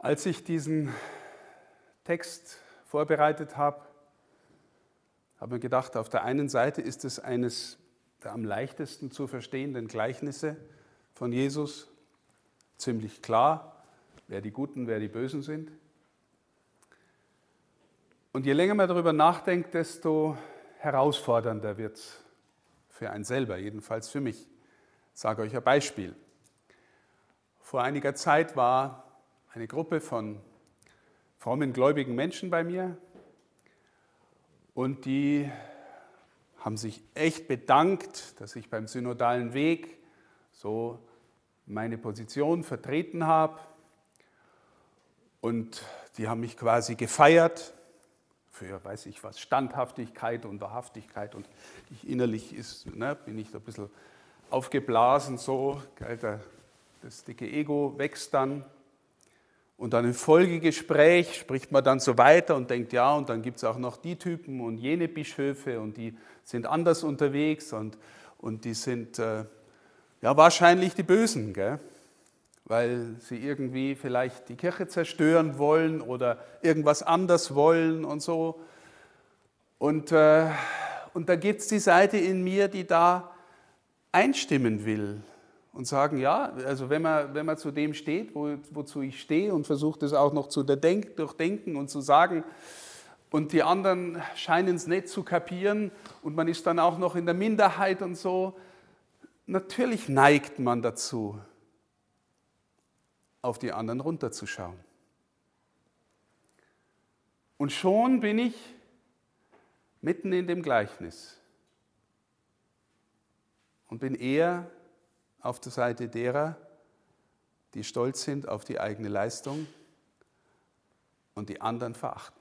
Als ich diesen Text vorbereitet habe, habe ich gedacht, auf der einen Seite ist es eines der am leichtesten zu verstehenden Gleichnisse von Jesus, ziemlich klar, wer die Guten, wer die Bösen sind. Und je länger man darüber nachdenkt, desto herausfordernder wird es für einen selber, jedenfalls für mich. Ich sage euch ein Beispiel. Vor einiger Zeit war eine Gruppe von frommen, gläubigen Menschen bei mir und die haben sich echt bedankt, dass ich beim synodalen Weg so meine Position vertreten habe. Und die haben mich quasi gefeiert für, weiß ich was, Standhaftigkeit und Wahrhaftigkeit. Und ich innerlich ist, ne, bin ich da ein bisschen aufgeblasen, so, gell, das dicke Ego wächst dann. Und dann im Folgegespräch spricht man dann so weiter und denkt, ja, und dann gibt es auch noch die Typen und jene Bischöfe und die sind anders unterwegs und, und die sind äh, ja wahrscheinlich die Bösen, gell? weil sie irgendwie vielleicht die Kirche zerstören wollen oder irgendwas anders wollen und so. Und, äh, und da gibt es die Seite in mir, die da einstimmen will und sagen, ja, also wenn man, wenn man zu dem steht, wo, wozu ich stehe und versucht es auch noch zu durchdenken und zu sagen, und die anderen scheinen es nicht zu kapieren und man ist dann auch noch in der Minderheit und so, natürlich neigt man dazu, auf die anderen runterzuschauen. Und schon bin ich mitten in dem Gleichnis und bin eher auf der Seite derer, die stolz sind auf die eigene Leistung und die anderen verachten.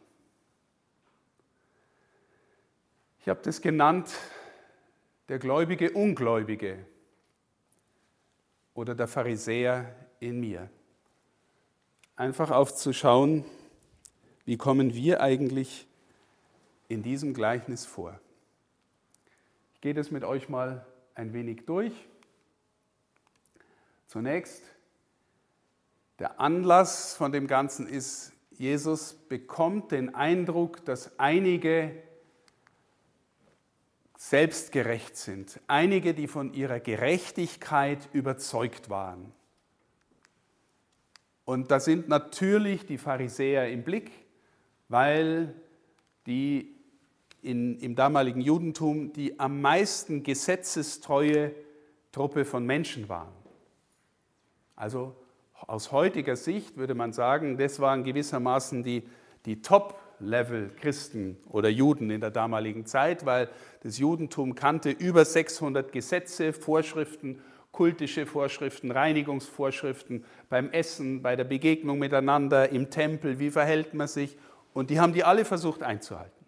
Ich habe das genannt, der gläubige Ungläubige oder der Pharisäer in mir. Einfach aufzuschauen, wie kommen wir eigentlich in diesem Gleichnis vor. Ich gehe das mit euch mal ein wenig durch. Zunächst, der Anlass von dem Ganzen ist, Jesus bekommt den Eindruck, dass einige selbstgerecht sind, einige, die von ihrer Gerechtigkeit überzeugt waren. Und da sind natürlich die Pharisäer im Blick, weil die in, im damaligen Judentum die am meisten gesetzestreue Truppe von Menschen waren. Also aus heutiger Sicht würde man sagen, das waren gewissermaßen die, die Top-Level-Christen oder Juden in der damaligen Zeit, weil das Judentum kannte über 600 Gesetze, Vorschriften, kultische Vorschriften, Reinigungsvorschriften beim Essen, bei der Begegnung miteinander, im Tempel, wie verhält man sich. Und die haben die alle versucht einzuhalten.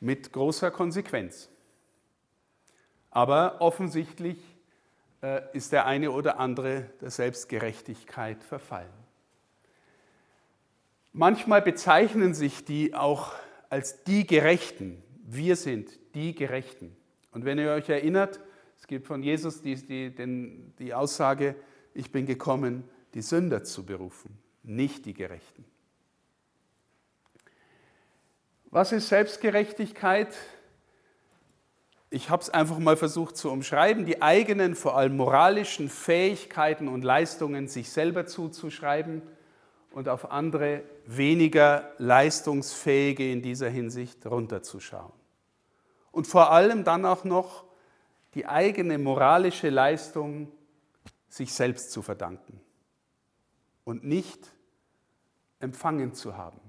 Mit großer Konsequenz. Aber offensichtlich ist der eine oder andere der Selbstgerechtigkeit verfallen. Manchmal bezeichnen sich die auch als die Gerechten. Wir sind die Gerechten. Und wenn ihr euch erinnert, es gibt von Jesus die, die, den, die Aussage, ich bin gekommen, die Sünder zu berufen, nicht die Gerechten. Was ist Selbstgerechtigkeit? Ich habe es einfach mal versucht zu umschreiben, die eigenen, vor allem moralischen Fähigkeiten und Leistungen sich selber zuzuschreiben und auf andere weniger leistungsfähige in dieser Hinsicht runterzuschauen. Und vor allem dann auch noch die eigene moralische Leistung sich selbst zu verdanken und nicht empfangen zu haben.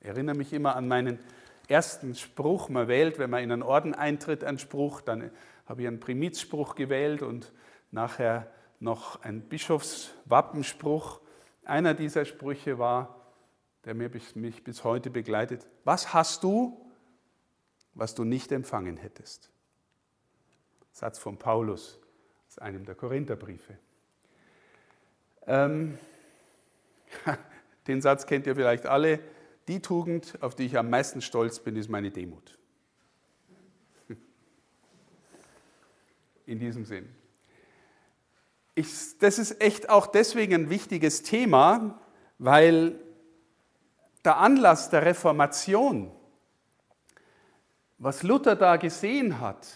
Ich erinnere mich immer an meinen ersten Spruch, man wählt, wenn man in einen Orden eintritt, einen Spruch, dann habe ich einen Primizspruch gewählt und nachher noch einen Bischofswappenspruch. Einer dieser Sprüche war, der mich bis heute begleitet, was hast du, was du nicht empfangen hättest? Satz von Paulus aus einem der Korintherbriefe. Ähm, den Satz kennt ihr vielleicht alle. Die Tugend, auf die ich am meisten stolz bin, ist meine Demut. In diesem Sinn. Ich, das ist echt auch deswegen ein wichtiges Thema, weil der Anlass der Reformation, was Luther da gesehen hat,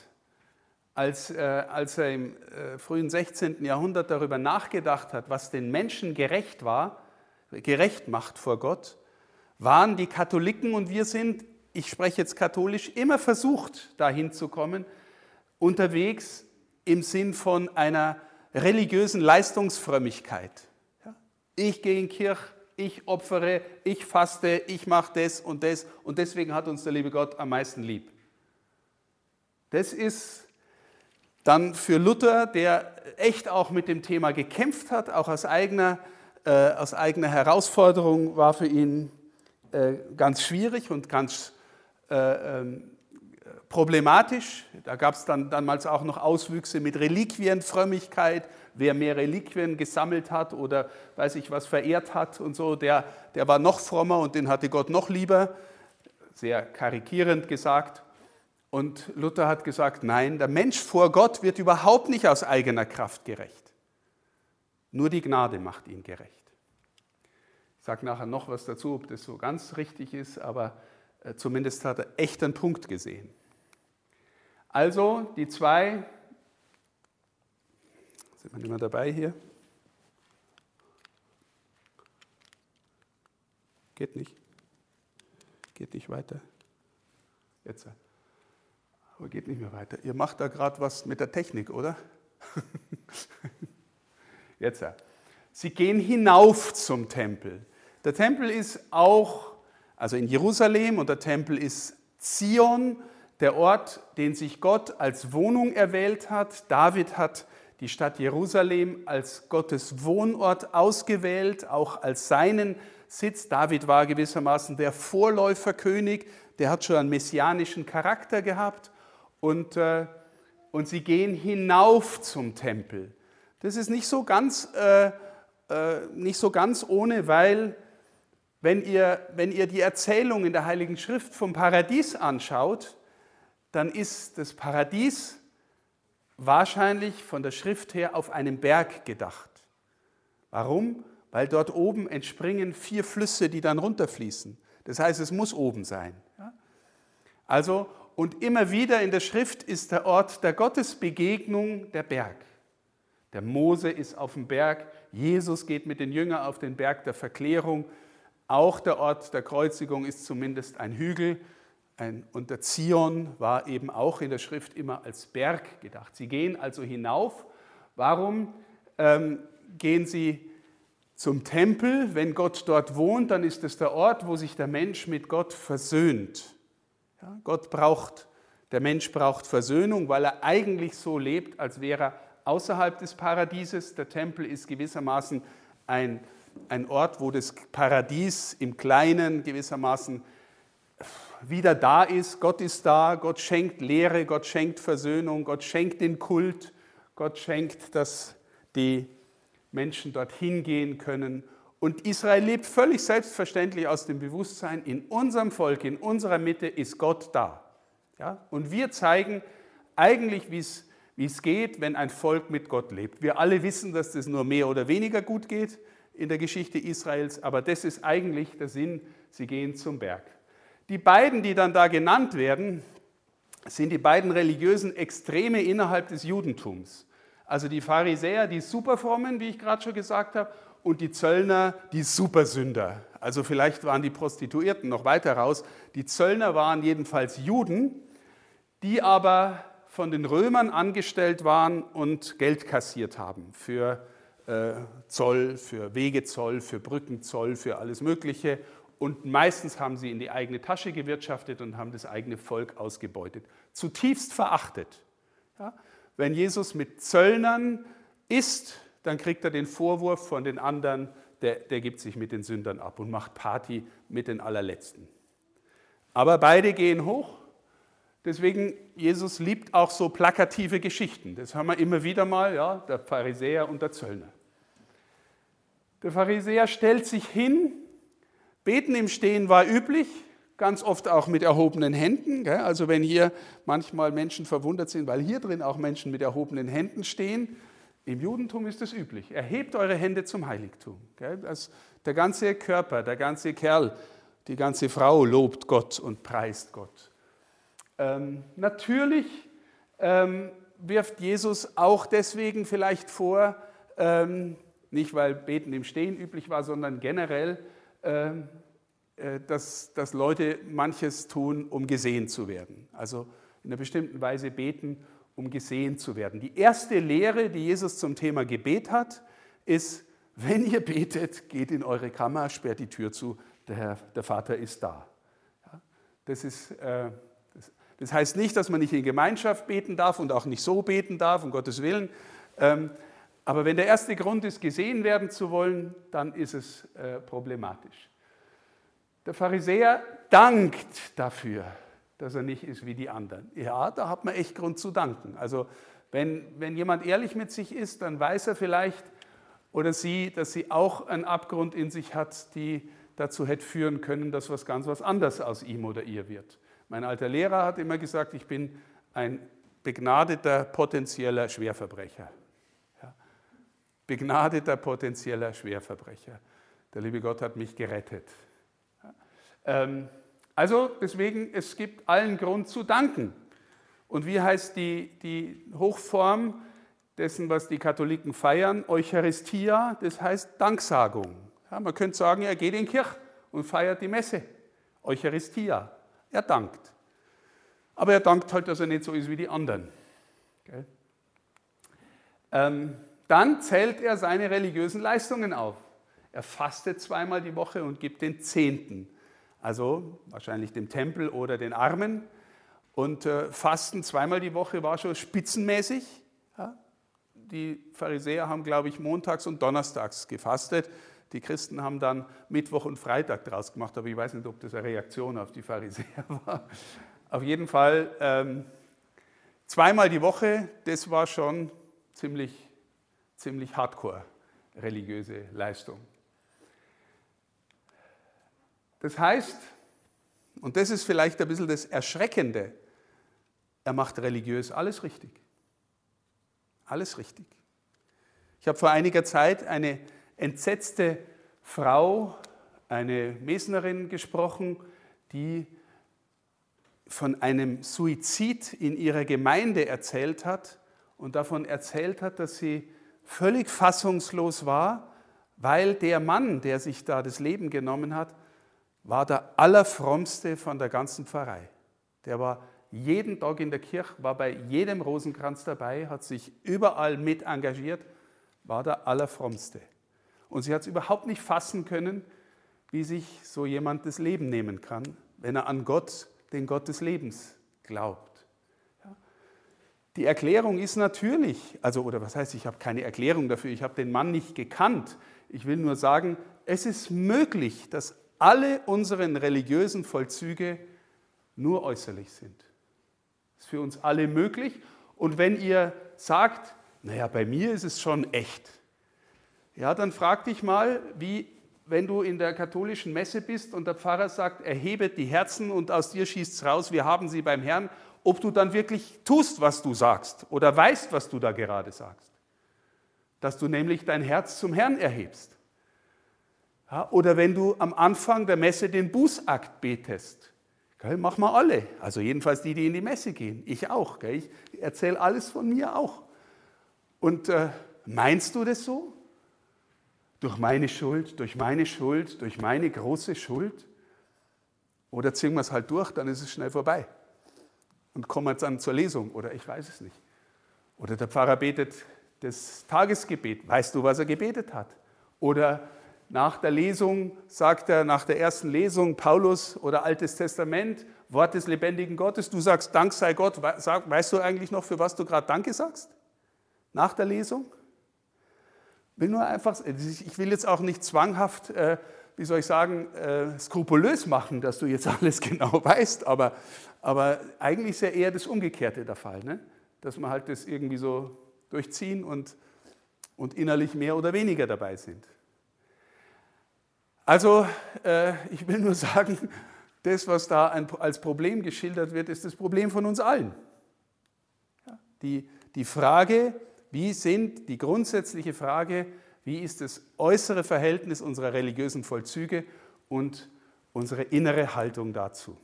als, äh, als er im äh, frühen 16. Jahrhundert darüber nachgedacht hat, was den Menschen gerecht war, gerecht macht vor Gott, waren die Katholiken und wir sind, ich spreche jetzt katholisch, immer versucht, dahin zu kommen, unterwegs im Sinn von einer religiösen Leistungsfrömmigkeit. Ich gehe in Kirche, ich opfere, ich faste, ich mache das und das und deswegen hat uns der liebe Gott am meisten lieb. Das ist dann für Luther, der echt auch mit dem Thema gekämpft hat, auch aus eigener, äh, aus eigener Herausforderung, war für ihn äh, ganz schwierig und ganz äh, ähm, problematisch. Da gab es dann damals auch noch Auswüchse mit Reliquienfrömmigkeit. Wer mehr Reliquien gesammelt hat oder weiß ich was verehrt hat und so, der, der war noch frommer und den hatte Gott noch lieber. Sehr karikierend gesagt. Und Luther hat gesagt, nein, der Mensch vor Gott wird überhaupt nicht aus eigener Kraft gerecht. Nur die Gnade macht ihn gerecht. Ich sage nachher noch was dazu, ob das so ganz richtig ist, aber äh, zumindest hat er echt einen Punkt gesehen. Also die zwei, sind wir nicht mehr dabei hier? Geht nicht. Geht nicht weiter. Jetzt. Aber geht nicht mehr weiter. Ihr macht da gerade was mit der Technik, oder? Jetzt. Sie gehen hinauf zum Tempel. Der Tempel ist auch, also in Jerusalem, und der Tempel ist Zion, der Ort, den sich Gott als Wohnung erwählt hat. David hat die Stadt Jerusalem als Gottes Wohnort ausgewählt, auch als seinen Sitz. David war gewissermaßen der Vorläuferkönig, der hat schon einen messianischen Charakter gehabt und, äh, und sie gehen hinauf zum Tempel. Das ist nicht so ganz, äh, äh, nicht so ganz ohne, weil wenn ihr, wenn ihr die Erzählung in der Heiligen Schrift vom Paradies anschaut, dann ist das Paradies wahrscheinlich von der Schrift her auf einem Berg gedacht. Warum? Weil dort oben entspringen vier Flüsse, die dann runterfließen. Das heißt, es muss oben sein. Also, und immer wieder in der Schrift ist der Ort der Gottesbegegnung der Berg. Der Mose ist auf dem Berg, Jesus geht mit den Jüngern auf den Berg der Verklärung. Auch der Ort der Kreuzigung ist zumindest ein Hügel. Ein, und der Zion war eben auch in der Schrift immer als Berg gedacht. Sie gehen also hinauf. Warum ähm, gehen sie zum Tempel? Wenn Gott dort wohnt, dann ist es der Ort, wo sich der Mensch mit Gott versöhnt. Ja, Gott braucht, der Mensch braucht Versöhnung, weil er eigentlich so lebt, als wäre er außerhalb des Paradieses. Der Tempel ist gewissermaßen ein, ein Ort, wo das Paradies im Kleinen gewissermaßen wieder da ist. Gott ist da, Gott schenkt Lehre, Gott schenkt Versöhnung, Gott schenkt den Kult, Gott schenkt, dass die Menschen dorthin gehen können und Israel lebt völlig selbstverständlich aus dem Bewusstsein, in unserem Volk, in unserer Mitte ist Gott da. Ja? Und wir zeigen eigentlich, wie es geht, wenn ein Volk mit Gott lebt. Wir alle wissen, dass das nur mehr oder weniger gut geht in der Geschichte Israels, aber das ist eigentlich der Sinn, sie gehen zum Berg. Die beiden, die dann da genannt werden, sind die beiden religiösen Extreme innerhalb des Judentums. Also die Pharisäer, die Superfrommen, wie ich gerade schon gesagt habe, und die Zöllner die Supersünder. Also vielleicht waren die Prostituierten noch weiter raus. Die Zöllner waren jedenfalls Juden, die aber von den Römern angestellt waren und Geld kassiert haben für äh, Zoll, für Wegezoll, für Brückenzoll, für alles Mögliche. Und meistens haben sie in die eigene Tasche gewirtschaftet und haben das eigene Volk ausgebeutet. Zutiefst verachtet. Ja? Wenn Jesus mit Zöllnern isst, dann kriegt er den Vorwurf von den anderen, der, der gibt sich mit den Sündern ab und macht Party mit den Allerletzten. Aber beide gehen hoch. Deswegen, Jesus liebt auch so plakative Geschichten. Das haben wir immer wieder mal, ja, der Pharisäer und der Zöllner. Der Pharisäer stellt sich hin, beten im Stehen war üblich, ganz oft auch mit erhobenen Händen. Also wenn hier manchmal Menschen verwundert sind, weil hier drin auch Menschen mit erhobenen Händen stehen, Im Judentum ist es üblich. Erhebt eure Hände zum Heiligtum. Das, der ganze Körper, der ganze Kerl, die ganze Frau lobt Gott und preist Gott. Ähm, natürlich ähm, wirft Jesus auch deswegen vielleicht vor, ähm, nicht weil Beten im Stehen üblich war, sondern generell, ähm, äh, dass, dass Leute manches tun, um gesehen zu werden. Also in einer bestimmten Weise beten, um gesehen zu werden. Die erste Lehre, die Jesus zum Thema Gebet hat, ist, wenn ihr betet, geht in eure Kammer, sperrt die Tür zu, der, der Vater ist da. Das, ist, äh, das, heißt nicht, dass man nicht in Gemeinschaft beten darf und auch nicht so beten darf, um Gottes Willen. Ähm, aber wenn der erste Grund ist, gesehen werden zu wollen, dann ist es äh, problematisch. Der Pharisäer dankt dafür, dass er nicht ist wie die anderen. Ja, da hat man echt Grund zu danken. Also wenn, wenn jemand ehrlich mit sich ist, dann weiß er vielleicht oder sie, dass sie auch einen Abgrund in sich hat, die dazu hätte führen können, dass was ganz was anderes aus ihm oder ihr wird. Mein alter Lehrer hat immer gesagt, ich bin ein begnadeter potenzieller Schwerverbrecher. Ja. Begnadeter potenzieller Schwerverbrecher. Der liebe Gott hat mich gerettet. Ja. Ähm, also deswegen, es gibt allen Grund zu danken. Und wie heißt die, die Hochform dessen, was die Katholiken feiern? Eucharistia, das heißt Danksagung. Ja, man könnte sagen, er geht in die Kirche und feiert die Messe. Eucharistia. Er dankt. Aber er dankt halt, dass er nicht so ist wie die anderen. Ähm, dann zählt er seine religiösen Leistungen auf. Er fastet zweimal die Woche und gibt den Zehnten also wahrscheinlich dem Tempel oder den Armen. Und äh, Fasten zweimal die Woche war schon spitzenmäßig. Ja? Die Pharisäer haben, glaube ich, montags und donnerstags gefastet. Die Christen haben dann Mittwoch und Freitag draus gemacht, aber ich weiß nicht, ob das eine Reaktion auf die Pharisäer war. Auf jeden Fall ähm, zweimal die Woche, das war schon ziemlich, ziemlich hardcore religiöse Leistung. Das heißt, und das ist vielleicht ein bisschen das Erschreckende, er macht religiös alles richtig. Alles richtig. Ich habe vor einiger Zeit eine entsetzte Frau, eine Mesnerin gesprochen, die von einem Suizid in ihrer Gemeinde erzählt hat und davon erzählt hat, dass sie völlig fassungslos war, weil der Mann, der sich da das Leben genommen hat, war der Allerfrommste von der ganzen Pfarrei. Der war jeden Tag in der Kirche, war bei jedem Rosenkranz dabei, hat sich überall mit engagiert, war der Allerfrommste. Und sie hat es überhaupt nicht fassen können, wie sich so jemand das Leben nehmen kann, wenn er an Gott, den Gott des Lebens, glaubt. Die Erklärung ist natürlich, also oder was heißt, ich habe keine Erklärung dafür, ich habe den Mann nicht gekannt. Ich will nur sagen, es ist möglich, dass alle unseren religiösen Vollzüge nur äußerlich sind. Das ist für uns alle möglich. Und wenn ihr sagt, naja, bei mir ist es schon echt, ja, dann frag dich mal, wie, wenn du in der katholischen Messe bist und der Pfarrer sagt, erhebet die Herzen und aus dir schießt es raus, wir haben sie beim Herrn, ob du dann wirklich tust, was du sagst oder weißt, was du da gerade sagst. Dass du nämlich dein Herz zum Herrn erhebst. Ja, oder wenn du am Anfang der Messe den Bußakt betest. Gell, machen wir alle. Also jedenfalls die, die in die Messe gehen. Ich auch. Gell, ich erzähle alles von mir auch. Und äh, meinst du das so? Durch meine Schuld, durch meine Schuld, durch meine große Schuld? Oder ziehen wir es halt durch, dann ist es schnell vorbei. Und kommen wir dann zur Lesung. Oder ich weiß es nicht. Oder der Pfarrer betet das Tagesgebet. Weißt du, was er gebetet hat? Oder nach der Lesung sagt er, nach der ersten Lesung, Paulus oder Altes Testament, Wort des lebendigen Gottes, du sagst, Dank sei Gott, weißt du eigentlich noch, für was du gerade Danke sagst? Nach der Lesung? Will nur einfach, ich will jetzt auch nicht zwanghaft, äh, wie soll ich sagen, äh, skrupulös machen, dass du jetzt alles genau weißt, aber, aber eigentlich ist ja eher das Umgekehrte der Fall, ne? dass wir halt das irgendwie so durchziehen und, und innerlich mehr oder weniger dabei sind. Also äh, ich will nur sagen, das, was da als Problem geschildert wird, ist das Problem von uns allen. Die, die Frage, Wie sind die grundsätzliche Frage, wie ist das äußere Verhältnis unserer religiösen Vollzüge und unsere innere Haltung dazu?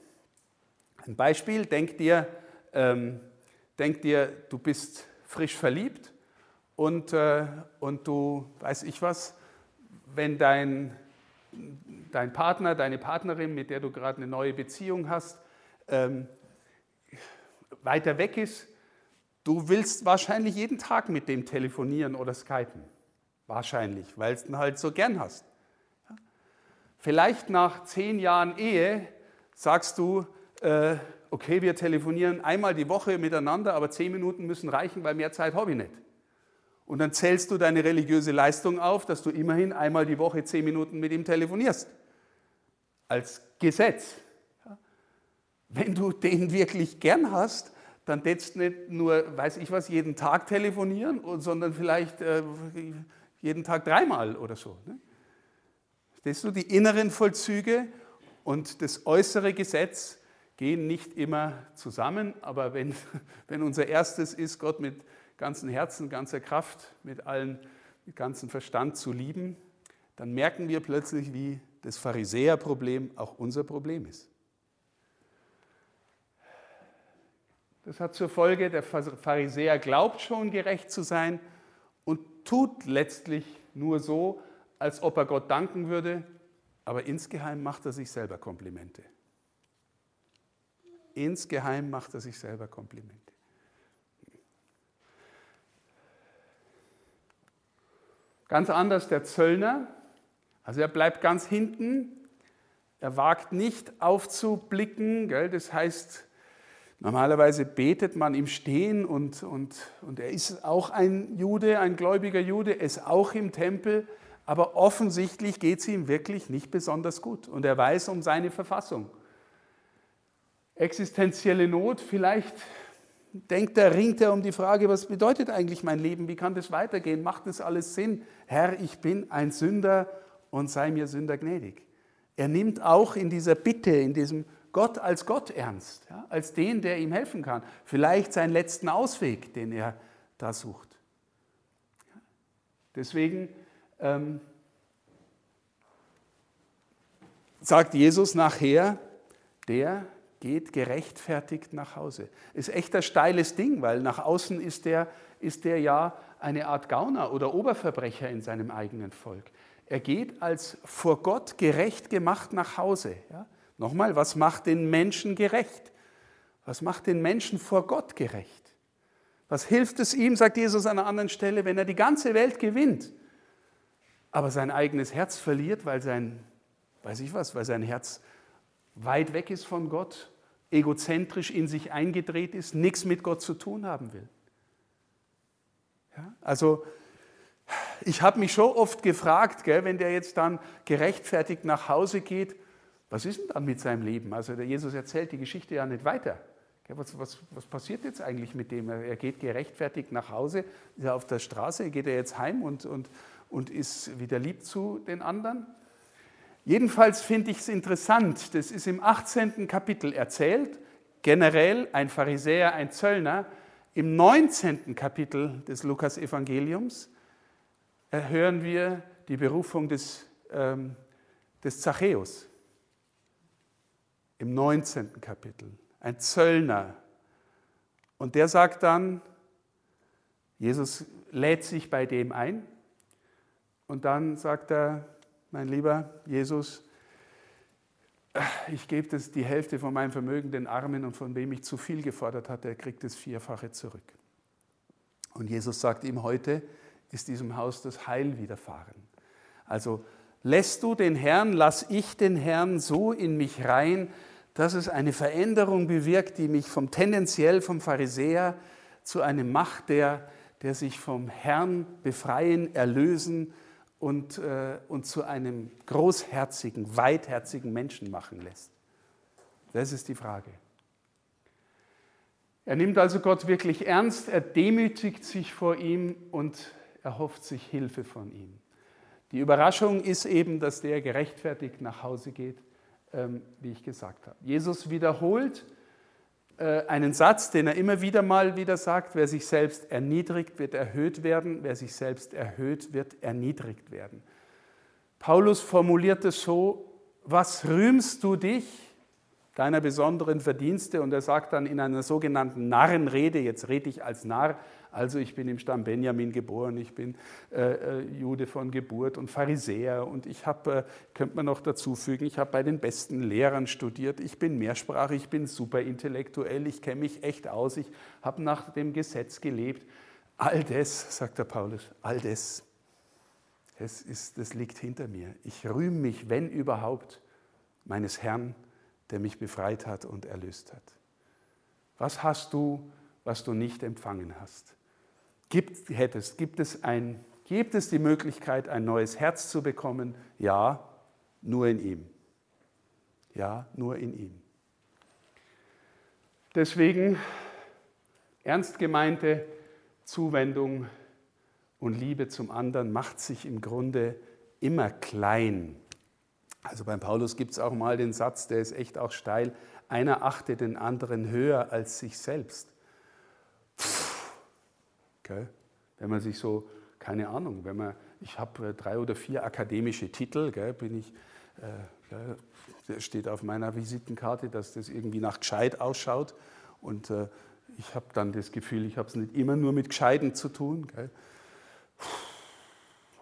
Ein Beispiel, denk dir, ähm, denk dir du bist frisch verliebt und, äh, und du, weiß ich was, wenn dein, dein Partner, deine Partnerin, mit der du gerade eine neue Beziehung hast, ähm, weiter weg ist, du willst wahrscheinlich jeden Tag mit dem telefonieren oder skypen. Wahrscheinlich, weil es ihn halt so gern hast. Vielleicht nach zehn Jahren Ehe sagst du, äh, okay, wir telefonieren einmal die Woche miteinander, aber zehn Minuten müssen reichen, weil mehr Zeit habe ich nicht. Und dann zählst du deine religiöse Leistung auf, dass du immerhin einmal die Woche zehn Minuten mit ihm telefonierst. Als Gesetz. Wenn du den wirklich gern hast, dann tätst nicht nur, weiß ich was, jeden Tag telefonieren, sondern vielleicht äh, jeden Tag dreimal oder so. Ne? Verstehst du? Die inneren Vollzüge und das äußere Gesetz gehen nicht immer zusammen, aber wenn, wenn unser erstes ist, Gott mit ganzem Herzen, ganzer Kraft, mit allen, mit ganzem Verstand zu lieben, dann merken wir plötzlich, wie das Pharisäerproblem auch unser Problem ist. Das hat zur Folge, der Pharisäer glaubt schon gerecht zu sein und tut letztlich nur so, als ob er Gott danken würde, aber insgeheim macht er sich selber Komplimente. Insgeheim macht er sich selber Komplimente. Ganz anders der Zöllner. Also er bleibt ganz hinten. Er wagt nicht aufzublicken. Gell? Das heißt, normalerweise betet man im Stehen und, und, und er ist auch ein Jude, ein gläubiger Jude, ist auch im Tempel. Aber offensichtlich geht es ihm wirklich nicht besonders gut. Und er weiß um seine Verfassung existenzielle Not, vielleicht denkt er, ringt er um die Frage, was bedeutet eigentlich mein Leben, wie kann das weitergehen, macht das alles Sinn? Herr, ich bin ein Sünder und sei mir Sünder gnädig. Er nimmt auch in dieser Bitte, in diesem Gott als Gott ernst, ja, als den, der ihm helfen kann. Vielleicht seinen letzten Ausweg, den er da sucht. Deswegen ähm, sagt Jesus nachher, der, geht gerechtfertigt nach Hause. Ist echt ein steiles Ding, weil nach außen ist der, ist der ja eine Art Gauner oder Oberverbrecher in seinem eigenen Volk. Er geht als vor Gott gerecht gemacht nach Hause. Ja? Nochmal, was macht den Menschen gerecht? Was macht den Menschen vor Gott gerecht? Was hilft es ihm, sagt Jesus an einer anderen Stelle, wenn er die ganze Welt gewinnt, aber sein eigenes Herz verliert, weil sein, weiß ich was, weil sein Herz weit weg ist von Gott, egozentrisch in sich eingedreht ist, nichts mit Gott zu tun haben will. Ja, also ich habe mich schon oft gefragt, gell, wenn der jetzt dann gerechtfertigt nach Hause geht, was ist denn dann mit seinem Leben? Also der Jesus erzählt die Geschichte ja nicht weiter. Was, was, was, passiert jetzt eigentlich mit dem? Er geht gerechtfertigt nach Hause, ist er auf der Straße, geht er jetzt heim und, und, und ist wieder lieb zu den anderen? Jedenfalls finde ich es interessant, das ist im 18. Kapitel erzählt, generell ein Pharisäer, ein Zöllner. Im 19. Kapitel des Lukas-Evangeliums hören wir die Berufung des, ähm, des Zachäus. Im 19. Kapitel. Ein Zöllner. Und der sagt dann, Jesus lädt sich bei dem ein und dann sagt er, mein lieber Jesus, ich gebe das die Hälfte von meinem Vermögen den Armen und von wem ich zu viel gefordert hatte, er kriegt das Vierfache zurück. Und Jesus sagt ihm, heute ist diesem Haus das Heil widerfahren. Also lässt du den Herrn, lass ich den Herrn so in mich rein, dass es eine Veränderung bewirkt, die mich vom tendenziell vom Pharisäer zu einem macht, der, der sich vom Herrn befreien, erlösen, und, äh, und zu einem großherzigen, weitherzigen Menschen machen lässt? Das ist die Frage. Er nimmt also Gott wirklich ernst, er demütigt sich vor ihm und erhofft sich Hilfe von ihm. Die Überraschung ist eben, dass der gerechtfertigt nach Hause geht, ähm, wie ich gesagt habe. Jesus wiederholt äh, einen Satz, den er immer wieder mal wieder sagt, wer sich selbst erniedrigt, wird erhöht werden, wer sich selbst erhöht, wird erniedrigt werden. Paulus formuliert es so, was rühmst du dich deiner besonderen Verdienste? Und er sagt dann in einer sogenannten Narrenrede, jetzt rede ich als Narr, also ich bin im Stamm Benjamin geboren, ich bin äh, äh, Jude von Geburt und Pharisäer und ich habe, äh, könnte man noch dazu fügen, ich habe bei den besten Lehrern studiert, ich bin mehrsprachig, ich bin superintellektuell, ich kenne mich echt aus, ich habe nach dem Gesetz gelebt. All das, sagt der Paulus, all das, das, ist, das liegt hinter mir. Ich rühme mich, wenn überhaupt, meines Herrn, der mich befreit hat und erlöst hat. Was hast du, was du nicht empfangen hast? Gibt, hättest, gibt, es ein, gibt es die Möglichkeit, ein neues Herz zu bekommen? Ja, nur in ihm. Ja, nur in ihm. Deswegen ernst gemeinte Zuwendung und Liebe zum anderen macht sich im Grunde immer klein. Also beim Paulus gibt es auch mal den Satz, der ist echt auch steil, einer achte den anderen höher als sich selbst. Gell? Wenn man sich so, keine Ahnung, wenn man, ich habe äh, drei oder vier akademische Titel, gell, bin ich, äh, steht auf meiner Visitenkarte, dass das irgendwie nach gescheit ausschaut und äh, ich habe dann das Gefühl, ich habe es nicht immer nur mit Gescheiten zu tun. Gell.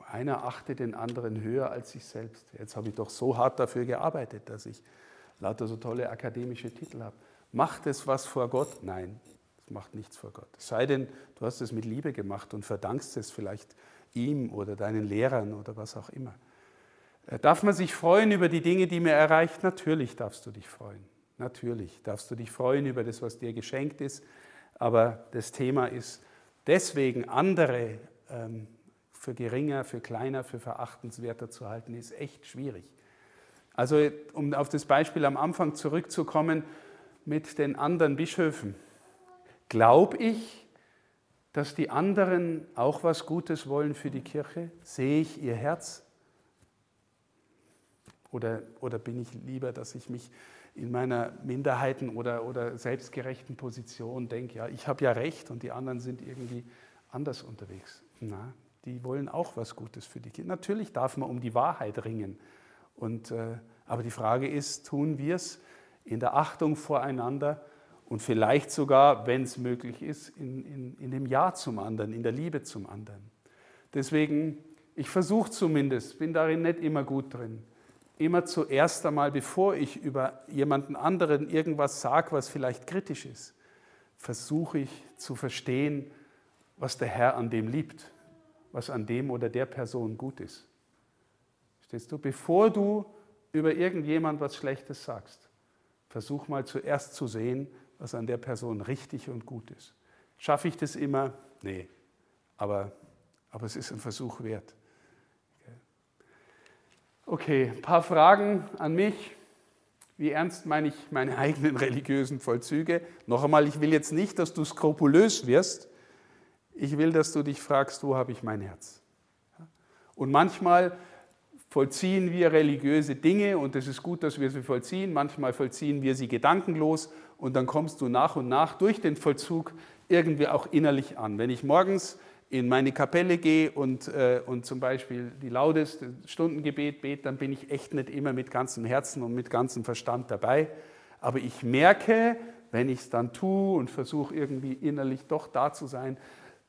Einer achtet den anderen höher als sich selbst. Jetzt habe ich doch so hart dafür gearbeitet, dass ich lauter so tolle akademische Titel habe. Macht es was vor Gott? Nein, das macht nichts vor Gott. Es sei denn, du hast es mit Liebe gemacht und verdankst es vielleicht ihm oder deinen Lehrern oder was auch immer. Äh, darf man sich freuen über die Dinge, die mir erreicht? Natürlich darfst du dich freuen. Natürlich darfst du dich freuen über das, was dir geschenkt ist. Aber das Thema ist, deswegen andere ähm, für geringer, für kleiner, für verachtenswerter zu halten, ist echt schwierig. Also um auf das Beispiel am Anfang zurückzukommen mit den anderen Bischöfen. Glaube ich, dass die anderen auch was Gutes wollen für die Kirche? Sehe ich ihr Herz? Oder, oder bin ich lieber, dass ich mich in meiner Minderheiten- oder, oder selbstgerechten Position denke, ja, ich habe ja recht und die anderen sind irgendwie anders unterwegs? Na, die wollen auch was Gutes für die Kirche. Natürlich darf man um die Wahrheit ringen. Und, äh, aber die Frage ist, tun wir es in der Achtung voreinander? Und vielleicht sogar, wenn es möglich ist, in, in, in dem Ja zum anderen, in der Liebe zum anderen. Deswegen, ich versuche zumindest, bin darin nicht immer gut drin, immer zuerst einmal, bevor ich über jemanden anderen irgendwas sage, was vielleicht kritisch ist, versuche ich zu verstehen, was der Herr an dem liebt, was an dem oder der Person gut ist. Verstehst du? Bevor du über irgendjemand was Schlechtes sagst, versuch mal zuerst zu sehen, was an der Person richtig und gut ist. Schaffe ich das immer? Nee, aber, aber es ist ein Versuch wert. Okay, ein paar Fragen an mich. Wie ernst meine ich meine eigenen religiösen Vollzüge? Noch einmal, ich will jetzt nicht, dass du skrupulös wirst. Ich will, dass du dich fragst, wo habe ich mein Herz? Und manchmal vollziehen wir religiöse Dinge und es ist gut, dass wir sie vollziehen. Manchmal vollziehen wir sie gedankenlos und dann kommst du nach und nach durch den Vollzug irgendwie auch innerlich an. Wenn ich morgens in meine Kapelle gehe und, äh, und zum Beispiel die Laudes, Stundengebet bete, dann bin ich echt nicht immer mit ganzem Herzen und mit ganzem Verstand dabei. Aber ich merke, wenn ich es dann tue und versuche irgendwie innerlich doch da zu sein,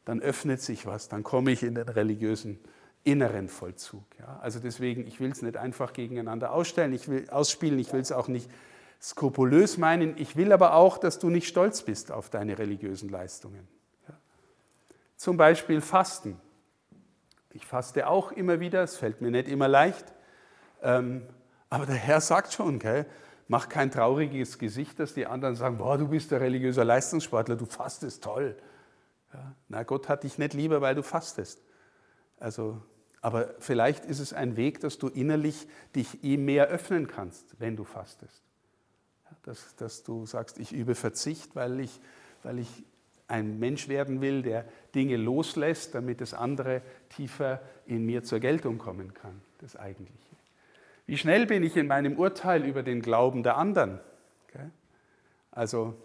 dann öffnet sich was, dann komme ich in den religiösen inneren Vollzug. Ja? Also deswegen, ich will es nicht einfach gegeneinander ausstellen, ich will ausspielen, ich will es auch nicht skrupulös meinen, ich will aber auch, dass du nicht stolz bist auf deine religiösen Leistungen. Ja? Zum Beispiel Fasten. Ich faste auch immer wieder, es fällt mir nicht immer leicht, ähm, aber der Herr sagt schon, gell, mach kein trauriges Gesicht, dass die anderen sagen, boah, du bist der religiöser Leistungssportler, du fastest toll. Ja? Na, Gott hat dich nicht lieber, weil du fastest. Also aber vielleicht ist es ein Weg, dass du innerlich dich ihm mehr öffnen kannst, wenn du fastest. Dass, dass du sagst, ich übe Verzicht, weil ich, weil ich ein Mensch werden will, der Dinge loslässt, damit das andere tiefer in mir zur Geltung kommen kann, das Eigentliche. Wie schnell bin ich in meinem Urteil über den Glauben der anderen? Also,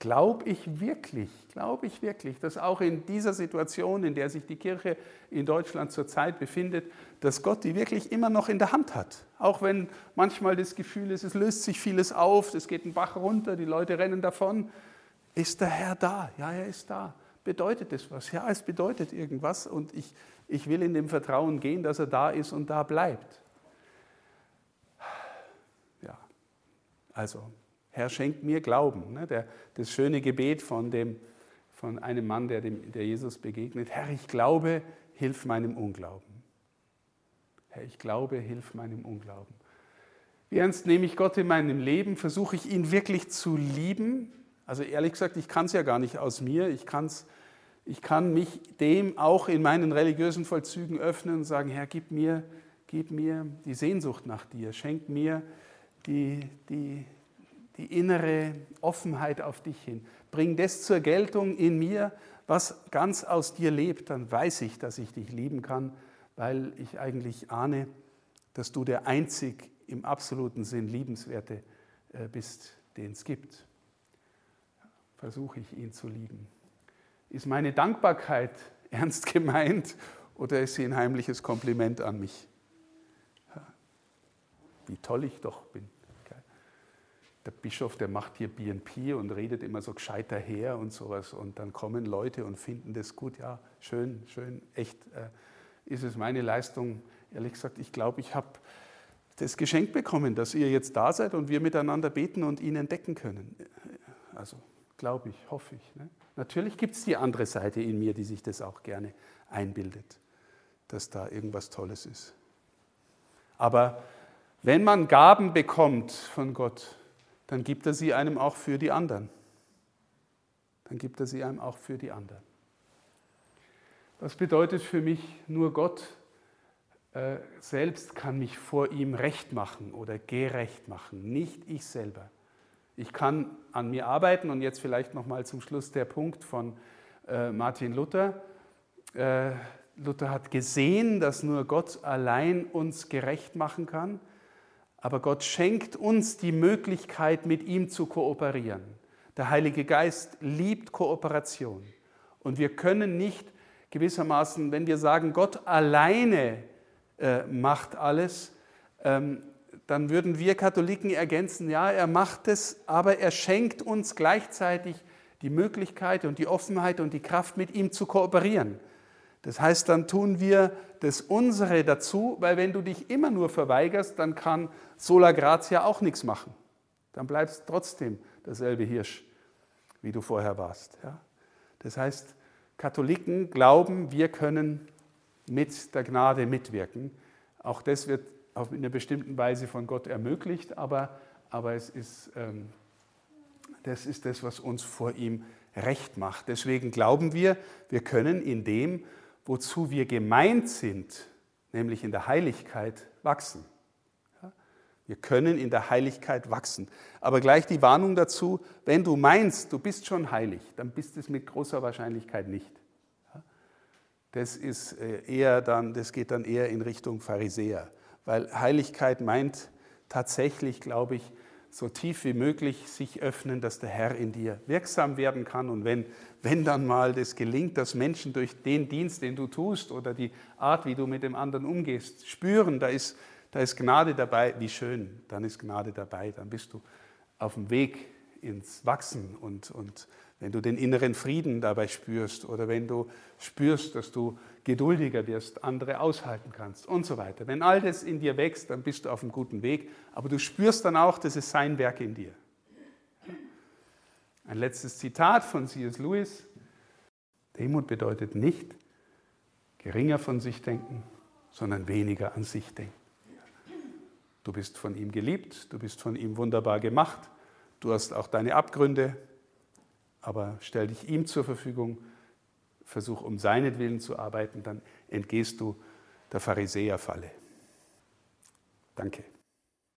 Glaube ich wirklich, glaube ich wirklich, dass auch in dieser Situation, in der sich die Kirche in Deutschland zurzeit befindet, dass Gott die wirklich immer noch in der Hand hat. Auch wenn manchmal das Gefühl ist, es löst sich vieles auf, es geht ein Bach runter, die Leute rennen davon, ist der Herr da? Ja, er ist da. Bedeutet es was? Ja, es bedeutet irgendwas und ich, ich will in dem Vertrauen gehen, dass er da ist und da bleibt. Ja, also Herr, schenkt mir Glauben. Ne? Der, das schöne Gebet von, dem, von einem Mann, der, dem, der Jesus begegnet. Herr, ich glaube, hilf meinem Unglauben. Herr, ich glaube, hilf meinem Unglauben. Wie ernst nehme ich Gott in meinem Leben? Versuche ich ihn wirklich zu lieben? Also ehrlich gesagt, ich kann es ja gar nicht aus mir. Ich, kann's, ich kann mich dem auch in meinen religiösen Vollzügen öffnen und sagen, Herr, gib mir, gib mir die Sehnsucht nach dir. Schenk mir die, die, die innere Offenheit auf dich hin. Bring das zur Geltung in mir, was ganz aus dir lebt, dann weiß ich, dass ich dich lieben kann, weil ich eigentlich ahne, dass du der einzig im absoluten Sinn liebenswerte äh, bist, den es gibt. Versuche ich ihn zu lieben. Ist meine Dankbarkeit ernst gemeint oder ist sie ein heimliches Kompliment an mich? Wie toll ich doch bin der Bischof, der macht hier BNP und redet immer so gescheit daher und sowas. Und dann kommen Leute und finden das gut. Ja, schön, schön, echt äh, ist es meine Leistung. Ehrlich gesagt, ich glaube, ich habe das Geschenk bekommen, dass ihr jetzt da seid und wir miteinander beten und ihn entdecken können. Also glaube ich, hoffe ich. Ne? Natürlich gibt es die andere Seite in mir, die sich das auch gerne einbildet, dass da irgendwas Tolles ist. Aber wenn man Gaben bekommt von Gott, dann gibt er sie einem auch für die anderen. Dann gibt er sie einem auch für die anderen. Was bedeutet für mich, nur Gott äh, selbst kann mich vor ihm recht machen oder gerecht machen, nicht ich selber. Ich kann an mir arbeiten und jetzt vielleicht nochmal zum Schluss der Punkt von äh, Martin Luther. Äh, Luther hat gesehen, dass nur Gott allein uns gerecht machen kann. Aber Gott schenkt uns die Möglichkeit, mit ihm zu kooperieren. Der Heilige Geist liebt Kooperation. Und wir können nicht gewissermaßen, wenn wir sagen, Gott alleine äh, macht alles, ähm, dann würden wir Katholiken ergänzen, ja, er macht es, aber er schenkt uns gleichzeitig die Möglichkeit und die Offenheit und die Kraft, mit ihm zu kooperieren. Das heißt, dann tun wir das Unsere dazu, weil wenn du dich immer nur verweigerst, dann kann Sola Gratia auch nichts machen. Dann bleibst trotzdem derselbe Hirsch, wie du vorher warst. Ja? Das heißt, Katholiken glauben, wir können mit der Gnade mitwirken. Auch das wird auf einer bestimmten Weise von Gott ermöglicht, aber, aber es ist, ähm, das ist das, was uns vor ihm recht macht. Deswegen glauben wir, wir können in dem, wozu wir gemeint sind, nämlich in der Heiligkeit, wachsen. Wir können in der Heiligkeit wachsen. Aber gleich die Warnung dazu, wenn du meinst, du bist schon heilig, dann bist es mit großer Wahrscheinlichkeit nicht. Das, ist äh, eher dann, das geht dann eher in Richtung Pharisäer, weil Heiligkeit meint tatsächlich, glaube ich, so tief wie möglich sich öffnen, dass der Herr in dir wirksam werden kann. Und wenn, wenn dann mal das gelingt, dass Menschen durch den Dienst, den du tust oder die Art, wie du mit dem anderen umgehst, spüren, da ist, da ist Gnade dabei, wie schön, dann ist Gnade dabei, dann bist du auf dem Weg ins Wachsen und, und wenn du den inneren Frieden dabei spürst oder wenn du spürst, dass du geduldiger wirst, andere aushalten kannst und so weiter. Wenn all das in dir wächst, dann bist du auf einem guten Weg, aber du spürst dann auch, das ist sein Werk in dir. Ein letztes Zitat von C.S. Lewis. Demut bedeutet nicht geringer von sich denken, sondern weniger an sich denken. Du bist von ihm geliebt, du bist von ihm wunderbar gemacht, du hast auch deine Abgründe, aber stell dich ihm zur Verfügung, versuch um seinetwillen zu arbeiten, dann entgehst du der Pharisäerfalle. Danke.